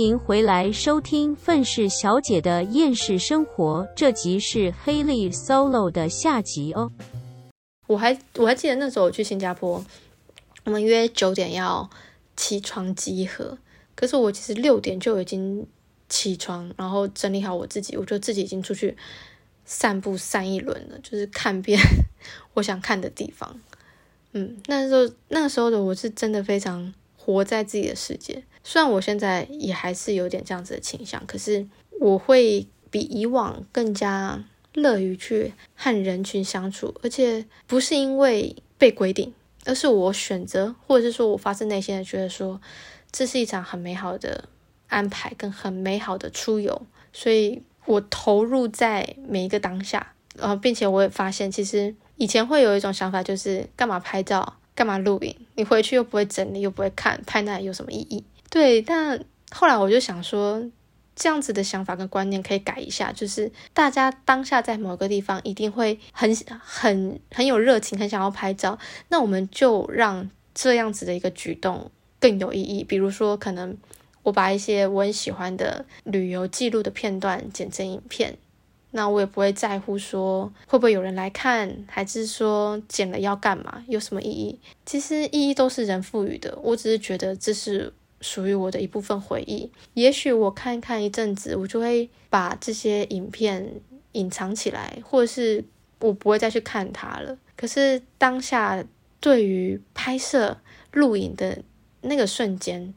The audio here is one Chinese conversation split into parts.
迎回来收听《愤世小姐的厌世生活》，这集是黑莉 solo 的下集哦。我还我还记得那时候我去新加坡，我们约九点要起床集合，可是我其实六点就已经起床，然后整理好我自己，我就自己已经出去散步散一轮了，就是看遍 我想看的地方。嗯，那时候那时候的我是真的非常活在自己的世界。虽然我现在也还是有点这样子的倾向，可是我会比以往更加乐于去和人群相处，而且不是因为被规定，而是我选择，或者是说我发自内心的觉得说这是一场很美好的安排跟很美好的出游，所以我投入在每一个当下，然后并且我也发现，其实以前会有一种想法，就是干嘛拍照，干嘛录影，你回去又不会整理，又不会看，拍那有什么意义？对，但后来我就想说，这样子的想法跟观念可以改一下，就是大家当下在某个地方一定会很很很有热情，很想要拍照，那我们就让这样子的一个举动更有意义。比如说，可能我把一些我很喜欢的旅游记录的片段剪成影片，那我也不会在乎说会不会有人来看，还是说剪了要干嘛，有什么意义？其实意义都是人赋予的，我只是觉得这是。属于我的一部分回忆，也许我看看一阵子，我就会把这些影片隐藏起来，或者是我不会再去看它了。可是当下对于拍摄录影的那个瞬间，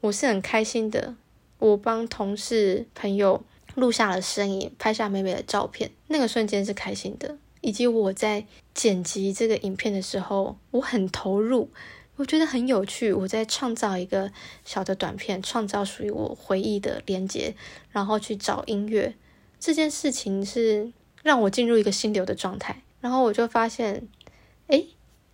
我是很开心的。我帮同事朋友录下了声音，拍下美美的照片，那个瞬间是开心的。以及我在剪辑这个影片的时候，我很投入。我觉得很有趣，我在创造一个小的短片，创造属于我回忆的连接，然后去找音乐。这件事情是让我进入一个心流的状态，然后我就发现，哎，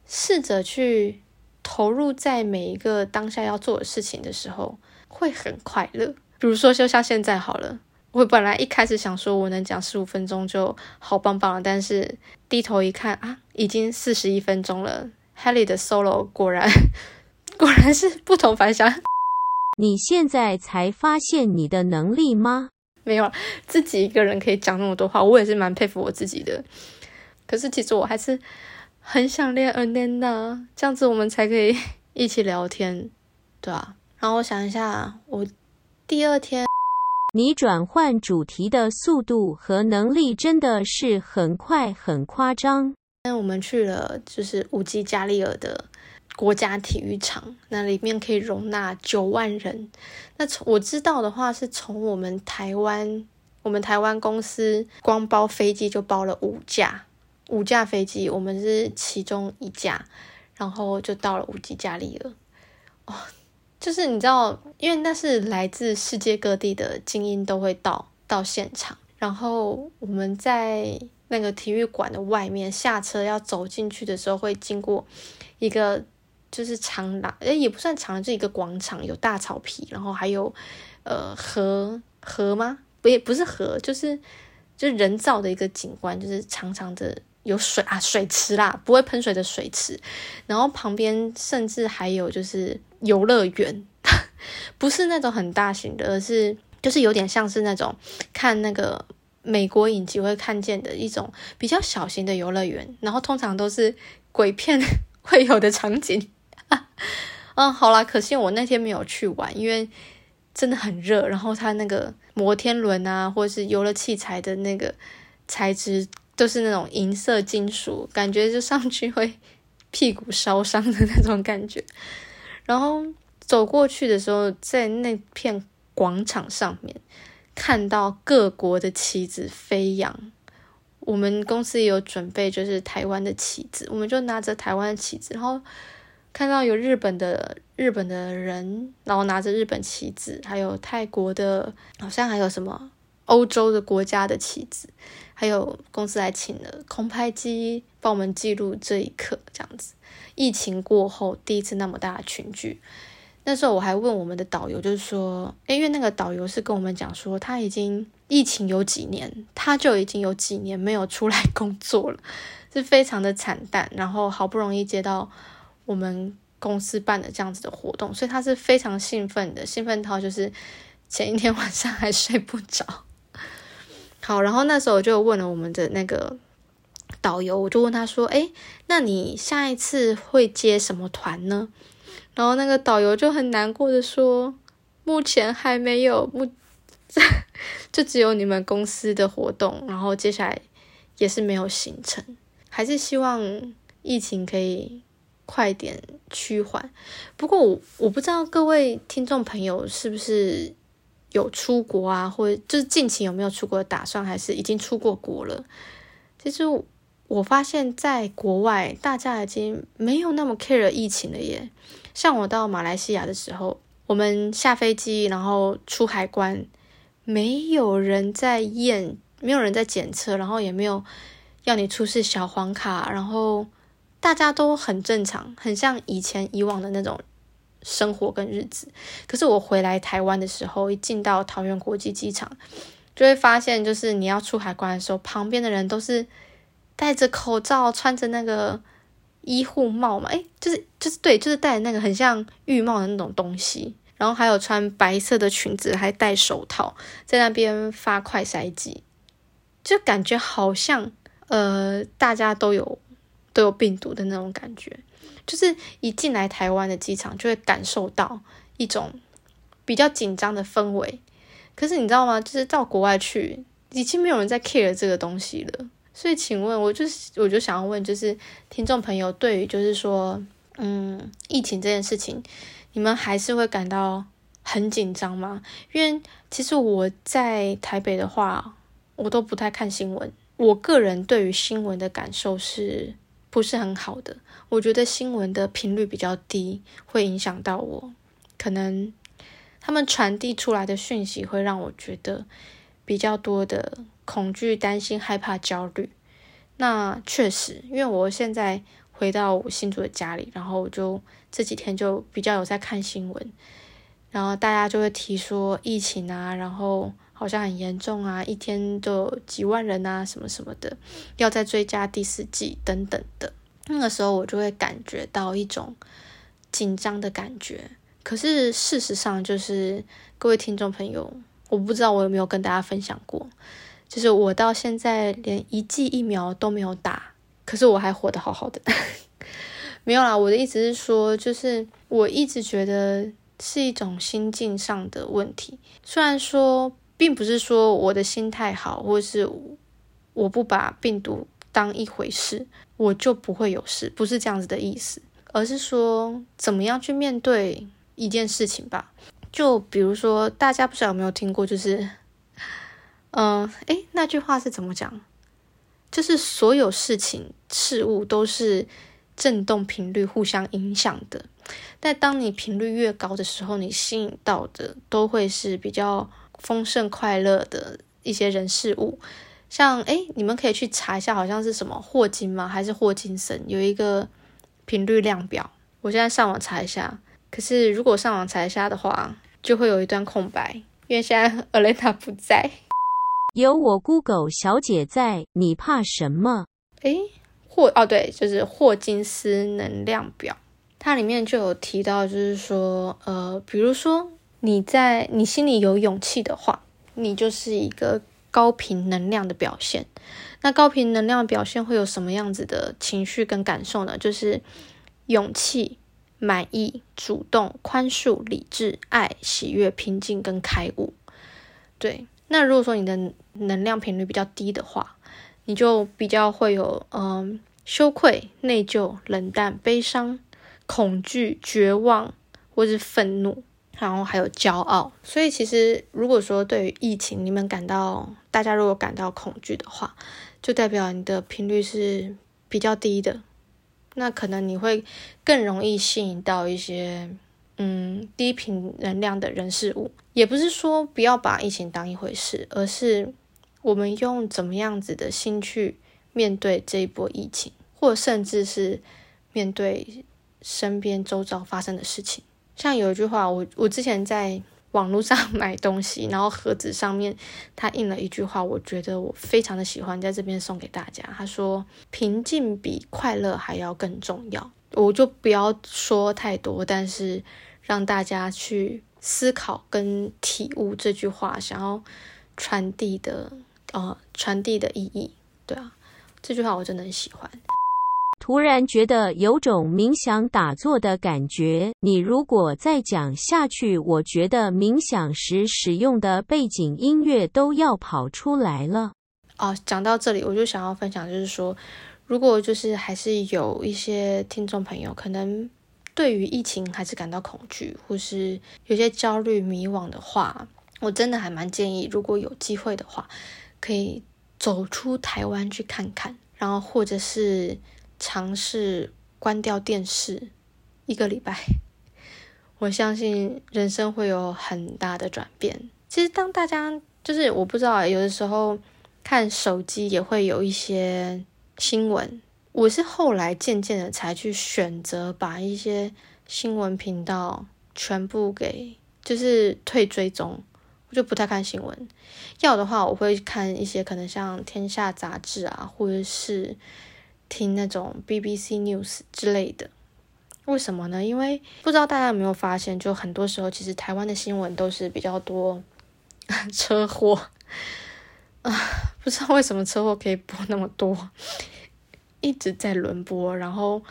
试着去投入在每一个当下要做的事情的时候，会很快乐。比如说，就像现在好了，我本来一开始想说我能讲十五分钟就好棒棒了，但是低头一看啊，已经四十一分钟了。Helly 的 solo 果然 果然是不同凡响。你现在才发现你的能力吗？没有，自己一个人可以讲那么多话，我也是蛮佩服我自己的。可是其实我还是很想练 Ananda，这样子我们才可以一起聊天，对啊。然后我想一下，我第二天 你转换主题的速度和能力真的是很快，很夸张。那我们去了，就是五吉加利尔的国家体育场，那里面可以容纳九万人。那从我知道的话，是从我们台湾，我们台湾公司光包飞机就包了五架，五架飞机，我们是其中一架，然后就到了五吉加利尔。哦，就是你知道，因为那是来自世界各地的精英都会到到现场，然后我们在。那个体育馆的外面下车要走进去的时候，会经过一个就是长廊，诶，也不算长，就一个广场，有大草皮，然后还有呃河河吗？不也不是河，就是就是人造的一个景观，就是长长的有水啊水池啦，不会喷水的水池，然后旁边甚至还有就是游乐园，不是那种很大型的，而是就是有点像是那种看那个。美国影集会看见的一种比较小型的游乐园，然后通常都是鬼片 会有的场景。嗯，好啦，可惜我那天没有去玩，因为真的很热，然后它那个摩天轮啊，或者是游乐器材的那个材质都是那种银色金属，感觉就上去会屁股烧伤的那种感觉。然后走过去的时候，在那片广场上面。看到各国的旗子飞扬，我们公司也有准备，就是台湾的旗子，我们就拿着台湾的旗子，然后看到有日本的日本的人，然后拿着日本旗子，还有泰国的，好像还有什么欧洲的国家的旗子，还有公司还请了空拍机帮我们记录这一刻，这样子。疫情过后第一次那么大的群聚。那时候我还问我们的导游，就是说，因为那个导游是跟我们讲说，他已经疫情有几年，他就已经有几年没有出来工作了，是非常的惨淡。然后好不容易接到我们公司办的这样子的活动，所以他是非常兴奋的，兴奋到就是前一天 晚上还睡不着。好，然后那时候我就问了我们的那个导游，我就问他说：“哎，那你下一次会接什么团呢？”然后那个导游就很难过的说：“目前还没有，目 就只有你们公司的活动，然后接下来也是没有行程，还是希望疫情可以快点趋缓。不过我我不知道各位听众朋友是不是。”有出国啊，或者就是近期有没有出国的打算，还是已经出过国了？其实我发现，在国外大家已经没有那么 care 疫情了耶。像我到马来西亚的时候，我们下飞机然后出海关，没有人在验，没有人在检测，然后也没有要你出示小黄卡，然后大家都很正常，很像以前以往的那种。生活跟日子，可是我回来台湾的时候，一进到桃园国际机场，就会发现，就是你要出海关的时候，旁边的人都是戴着口罩，穿着那个医护帽嘛，诶，就是就是对，就是戴那个很像浴帽的那种东西，然后还有穿白色的裙子，还戴手套，在那边发快筛剂，就感觉好像呃，大家都有都有病毒的那种感觉。就是一进来台湾的机场，就会感受到一种比较紧张的氛围。可是你知道吗？就是到国外去，已经没有人在 care 这个东西了。所以，请问，我就是我就想要问，就是听众朋友，对于就是说，嗯，疫情这件事情，你们还是会感到很紧张吗？因为其实我在台北的话，我都不太看新闻。我个人对于新闻的感受是不是很好的？我觉得新闻的频率比较低，会影响到我。可能他们传递出来的讯息会让我觉得比较多的恐惧、担心、害怕、焦虑。那确实，因为我现在回到我新竹的家里，然后我就这几天就比较有在看新闻，然后大家就会提说疫情啊，然后好像很严重啊，一天都有几万人啊，什么什么的，要再追加第四季等等的。那个时候我就会感觉到一种紧张的感觉，可是事实上就是各位听众朋友，我不知道我有没有跟大家分享过，就是我到现在连一剂疫苗都没有打，可是我还活得好好的。没有啦，我的意思是说，就是我一直觉得是一种心境上的问题，虽然说并不是说我的心态好，或是我不把病毒当一回事。我就不会有事，不是这样子的意思，而是说怎么样去面对一件事情吧。就比如说，大家不知道有没有听过，就是，嗯，诶，那句话是怎么讲？就是所有事情事物都是振动频率互相影响的。但当你频率越高的时候，你吸引到的都会是比较丰盛快乐的一些人事物。像哎，你们可以去查一下，好像是什么霍金吗？还是霍金森有一个频率量表？我现在上网查一下。可是如果上网查一下的话，就会有一段空白，因为现在 Alena 不在，有我 Google 小姐在，你怕什么？哎，霍哦对，就是霍金斯能量表，它里面就有提到，就是说，呃，比如说你在你心里有勇气的话，你就是一个。高频能量的表现，那高频能量的表现会有什么样子的情绪跟感受呢？就是勇气、满意、主动、宽恕、理智、爱、喜悦、平静跟开悟。对，那如果说你的能量频率比较低的话，你就比较会有嗯羞愧、内疚、冷淡、悲伤、恐惧、绝望或是愤怒。然后还有骄傲，所以其实如果说对于疫情，你们感到大家如果感到恐惧的话，就代表你的频率是比较低的，那可能你会更容易吸引到一些嗯低频能量的人事物。也不是说不要把疫情当一回事，而是我们用怎么样子的心去面对这一波疫情，或甚至是面对身边周遭发生的事情。像有一句话，我我之前在网络上买东西，然后盒子上面他印了一句话，我觉得我非常的喜欢，在这边送给大家。他说：“平静比快乐还要更重要。”我就不要说太多，但是让大家去思考跟体悟这句话想要传递的呃传递的意义。对啊，这句话我真的很喜欢。突然觉得有种冥想打坐的感觉。你如果再讲下去，我觉得冥想时使用的背景音乐都要跑出来了。哦，讲到这里，我就想要分享，就是说，如果就是还是有一些听众朋友，可能对于疫情还是感到恐惧，或是有些焦虑、迷惘的话，我真的还蛮建议，如果有机会的话，可以走出台湾去看看，然后或者是。尝试关掉电视一个礼拜，我相信人生会有很大的转变。其实，当大家就是我不知道，有的时候看手机也会有一些新闻。我是后来渐渐的才去选择把一些新闻频道全部给就是退追踪，我就不太看新闻。要的话，我会看一些可能像《天下》杂志啊，或者是。听那种 BBC News 之类的，为什么呢？因为不知道大家有没有发现，就很多时候其实台湾的新闻都是比较多 车祸啊，不知道为什么车祸可以播那么多，一直在轮播。然后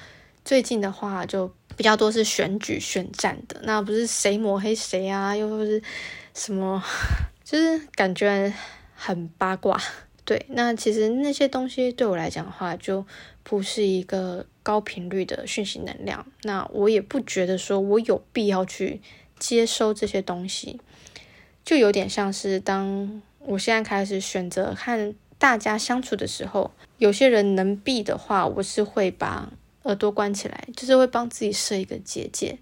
最近的话就比较多是选举选战的，那不是谁抹黑谁啊，又或是什么，就是感觉很八卦。对，那其实那些东西对我来讲的话，就不是一个高频率的讯息能量。那我也不觉得说我有必要去接收这些东西，就有点像是当我现在开始选择和大家相处的时候，有些人能避的话，我是会把耳朵关起来，就是会帮自己设一个结界。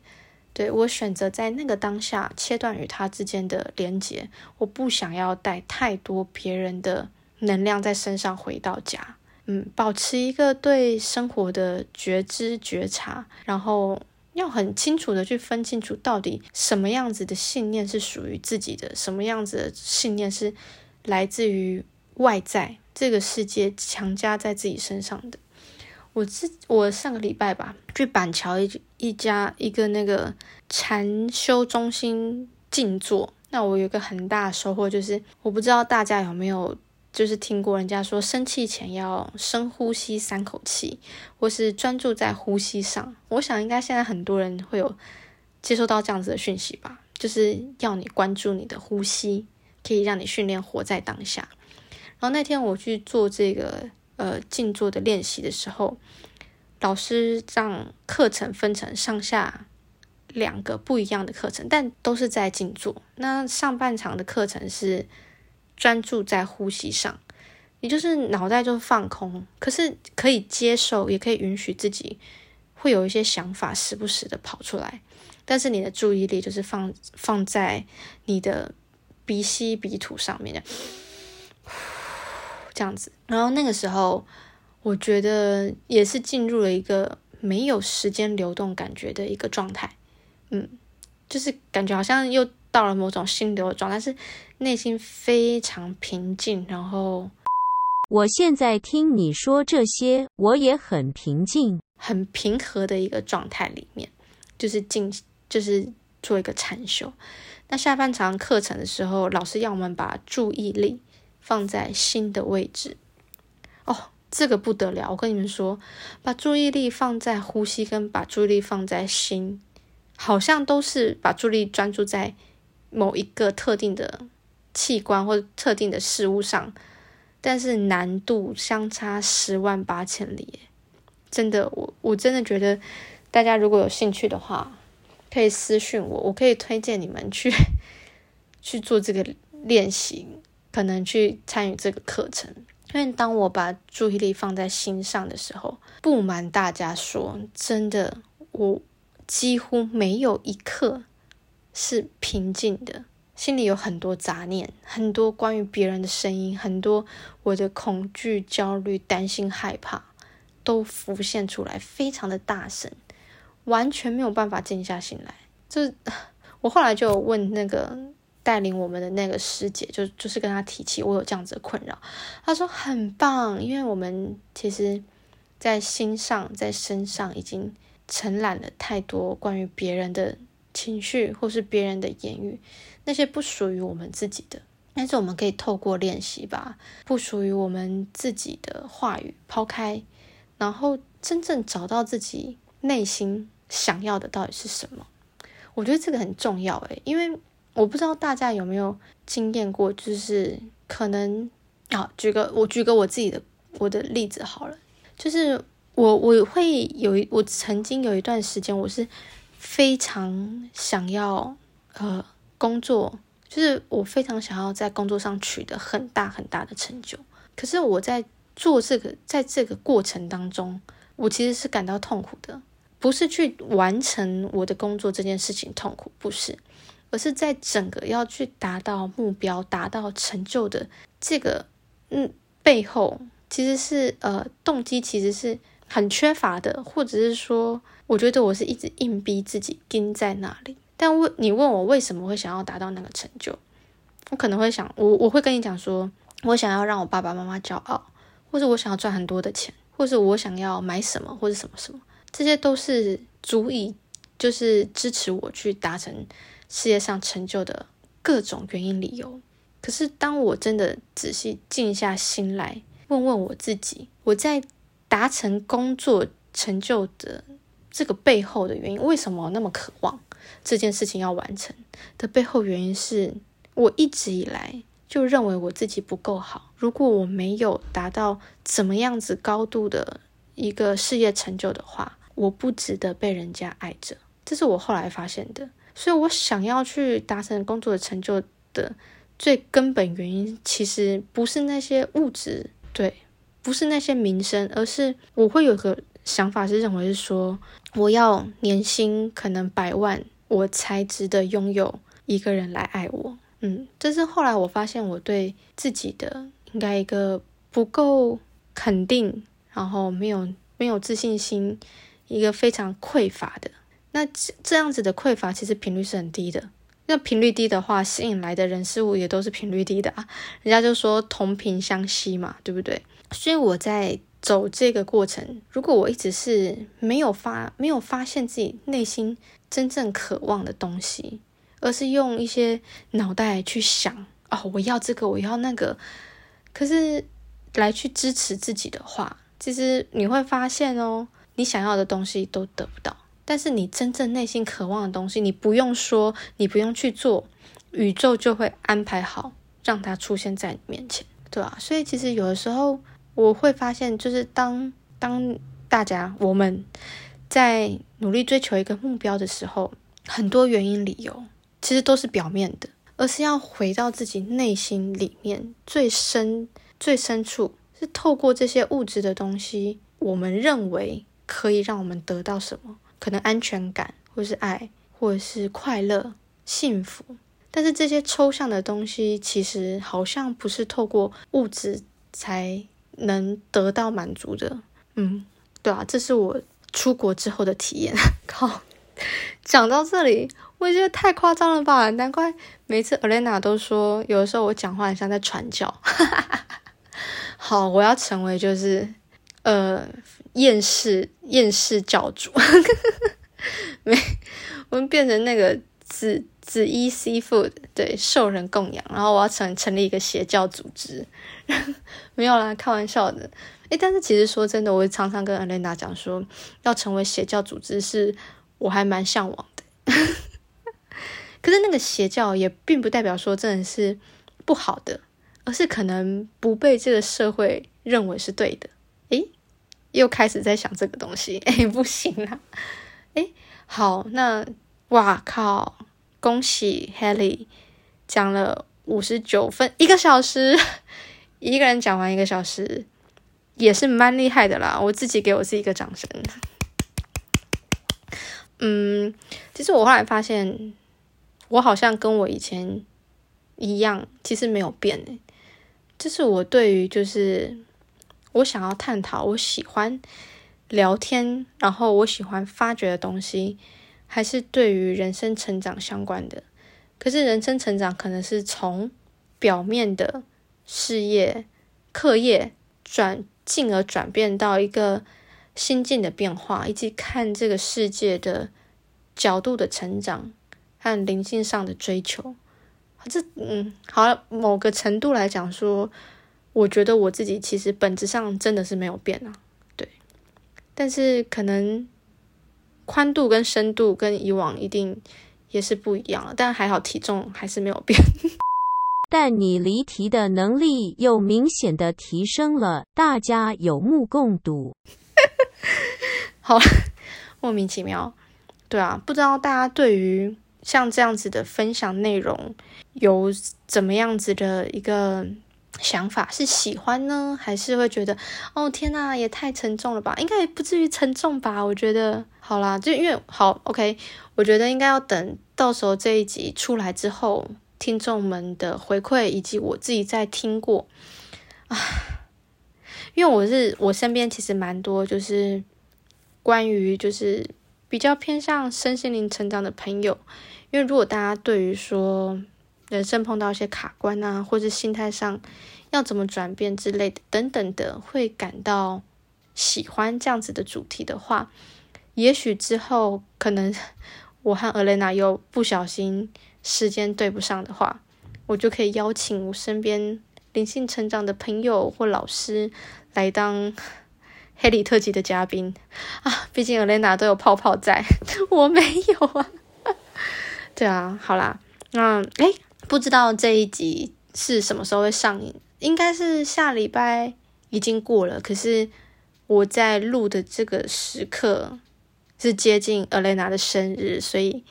对我选择在那个当下切断与他之间的连接，我不想要带太多别人的。能量在身上回到家，嗯，保持一个对生活的觉知觉察，然后要很清楚的去分清楚到底什么样子的信念是属于自己的，什么样子的信念是来自于外在这个世界强加在自己身上的。我自我上个礼拜吧，去板桥一一家一个那个禅修中心静坐，那我有一个很大的收获，就是我不知道大家有没有。就是听过人家说，生气前要深呼吸三口气，或是专注在呼吸上。我想应该现在很多人会有接收到这样子的讯息吧，就是要你关注你的呼吸，可以让你训练活在当下。然后那天我去做这个呃静坐的练习的时候，老师让课程分成上下两个不一样的课程，但都是在静坐。那上半场的课程是。专注在呼吸上，也就是脑袋就放空，可是可以接受，也可以允许自己会有一些想法时不时的跑出来，但是你的注意力就是放放在你的鼻吸鼻吐上面的，这样子。然后那个时候，我觉得也是进入了一个没有时间流动感觉的一个状态，嗯，就是感觉好像又。到了某种心流的状态，是内心非常平静。然后，我现在听你说这些，我也很平静、很平和的一个状态里面，就是进，就是做一个禅修。那下半场课程的时候，老师要我们把注意力放在心的位置。哦，这个不得了！我跟你们说，把注意力放在呼吸，跟把注意力放在心，好像都是把注意力专注在。某一个特定的器官或特定的事物上，但是难度相差十万八千里，真的，我我真的觉得大家如果有兴趣的话，可以私信我，我可以推荐你们去 去做这个练习，可能去参与这个课程。因为当我把注意力放在心上的时候，不瞒大家说，真的，我几乎没有一刻。是平静的，心里有很多杂念，很多关于别人的声音，很多我的恐惧、焦虑、担心、害怕都浮现出来，非常的大声，完全没有办法静下心来。就我后来就问那个带领我们的那个师姐，就就是跟她提起我有这样子的困扰，她说很棒，因为我们其实在心上、在身上已经承揽了太多关于别人的。情绪或是别人的言语，那些不属于我们自己的，但是我们可以透过练习把不属于我们自己的话语抛开，然后真正找到自己内心想要的到底是什么。我觉得这个很重要诶，因为我不知道大家有没有经验过，就是可能啊，举个我举个我自己的我的例子好了，就是我我会有一我曾经有一段时间我是。非常想要呃工作，就是我非常想要在工作上取得很大很大的成就。可是我在做这个，在这个过程当中，我其实是感到痛苦的。不是去完成我的工作这件事情痛苦，不是，而是在整个要去达到目标、达到成就的这个嗯背后，其实是呃动机其实是很缺乏的，或者是说。我觉得我是一直硬逼自己盯在那里，但问你问我为什么会想要达到那个成就，我可能会想，我我会跟你讲说，我想要让我爸爸妈妈骄傲，或者我想要赚很多的钱，或者我想要买什么或者什么什么，这些都是足以就是支持我去达成事业上成就的各种原因理由。可是当我真的仔细静下心来问问我自己，我在达成工作成就的。这个背后的原因，为什么那么渴望这件事情要完成的背后原因是，我一直以来就认为我自己不够好。如果我没有达到怎么样子高度的一个事业成就的话，我不值得被人家爱着。这是我后来发现的。所以我想要去达成工作的成就的最根本原因，其实不是那些物质，对，不是那些名声，而是我会有个。想法是认为是说，我要年薪可能百万，我才值得拥有一个人来爱我。嗯，这是后来我发现我对自己的应该一个不够肯定，然后没有没有自信心，一个非常匮乏的。那这样子的匮乏其实频率是很低的。那频率低的话，吸引来的人事物也都是频率低的啊。人家就说同频相吸嘛，对不对？所以我在。走这个过程，如果我一直是没有发没有发现自己内心真正渴望的东西，而是用一些脑袋去想哦，我要这个，我要那个，可是来去支持自己的话，其实你会发现哦，你想要的东西都得不到。但是你真正内心渴望的东西，你不用说，你不用去做，宇宙就会安排好，让它出现在你面前，对吧？所以其实有的时候。我会发现，就是当当大家我们在努力追求一个目标的时候，很多原因理由其实都是表面的，而是要回到自己内心里面最深最深处，是透过这些物质的东西，我们认为可以让我们得到什么，可能安全感，或是爱，或者是快乐、幸福。但是这些抽象的东西，其实好像不是透过物质才。能得到满足的，嗯，对啊，这是我出国之后的体验。靠，讲到这里，我觉得太夸张了吧？难怪每次 Elena 都说，有的时候我讲话很像在传教。好，我要成为就是呃厌世厌世教主，没，我们变成那个紫紫衣 seafood，对，受人供养，然后我要成成立一个邪教组织。没有啦，开玩笑的。诶，但是其实说真的，我常常跟阿莲娜讲说，要成为邪教组织是我还蛮向往的。可是那个邪教也并不代表说真的是不好的，而是可能不被这个社会认为是对的。诶，又开始在想这个东西。诶，不行啊。诶，好，那哇靠，恭喜 Helly 讲了五十九分一个小时。一个人讲完一个小时，也是蛮厉害的啦。我自己给我自己一个掌声。嗯，其实我后来发现，我好像跟我以前一样，其实没有变诶。就是我对于，就是我想要探讨，我喜欢聊天，然后我喜欢发掘的东西，还是对于人生成长相关的。可是人生成长可能是从表面的。事业、课业转，进而转变到一个心境的变化，以及看这个世界的角度的成长，和灵性上的追求。这嗯，好，某个程度来讲说，我觉得我自己其实本质上真的是没有变啊，对。但是可能宽度跟深度跟以往一定也是不一样了，但还好体重还是没有变。但你离题的能力又明显的提升了，大家有目共睹。好，莫名其妙。对啊，不知道大家对于像这样子的分享内容有怎么样子的一个想法？是喜欢呢，还是会觉得哦天呐，也太沉重了吧？应该也不至于沉重吧？我觉得好啦，就因为好 OK，我觉得应该要等到时候这一集出来之后。听众们的回馈，以及我自己在听过啊，因为我是我身边其实蛮多，就是关于就是比较偏向身心灵成长的朋友。因为如果大家对于说人生碰到一些卡关啊，或者心态上要怎么转变之类的等等的，会感到喜欢这样子的主题的话，也许之后可能我和 Elena 又不小心。时间对不上的话，我就可以邀请我身边灵性成长的朋友或老师来当黑里特辑的嘉宾啊！毕竟 Elena 都有泡泡在，我没有啊。对啊，好啦，那诶，不知道这一集是什么时候会上映？应该是下礼拜已经过了，可是我在录的这个时刻是接近 Elena 的生日，所以。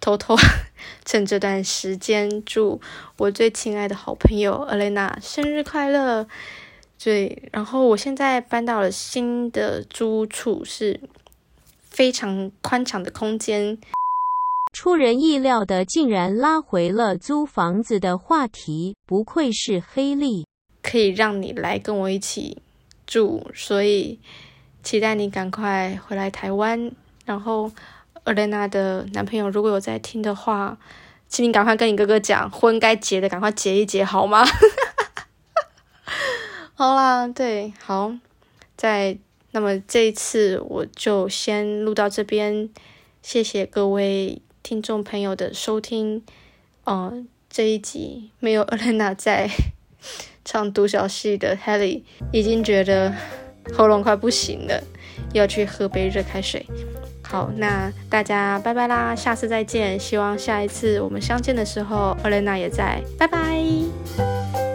偷偷 趁这段时间，祝我最亲爱的好朋友 Elena 生日快乐。对，然后我现在搬到了新的租处，是非常宽敞的空间。出人意料的，竟然拉回了租房子的话题，不愧是黑利，可以让你来跟我一起住，所以期待你赶快回来台湾，然后。尔莲娜的男朋友如果有在听的话，请你赶快跟你哥哥讲，婚该结的赶快结一结，好吗？好啦，对，好，在那么这一次我就先录到这边，谢谢各位听众朋友的收听。嗯，这一集没有尔莲娜在唱独角戏的 Helly 已经觉得喉咙快不行了，要去喝杯热开水。好，那大家拜拜啦，下次再见。希望下一次我们相见的时候，奥莲娜也在。拜拜。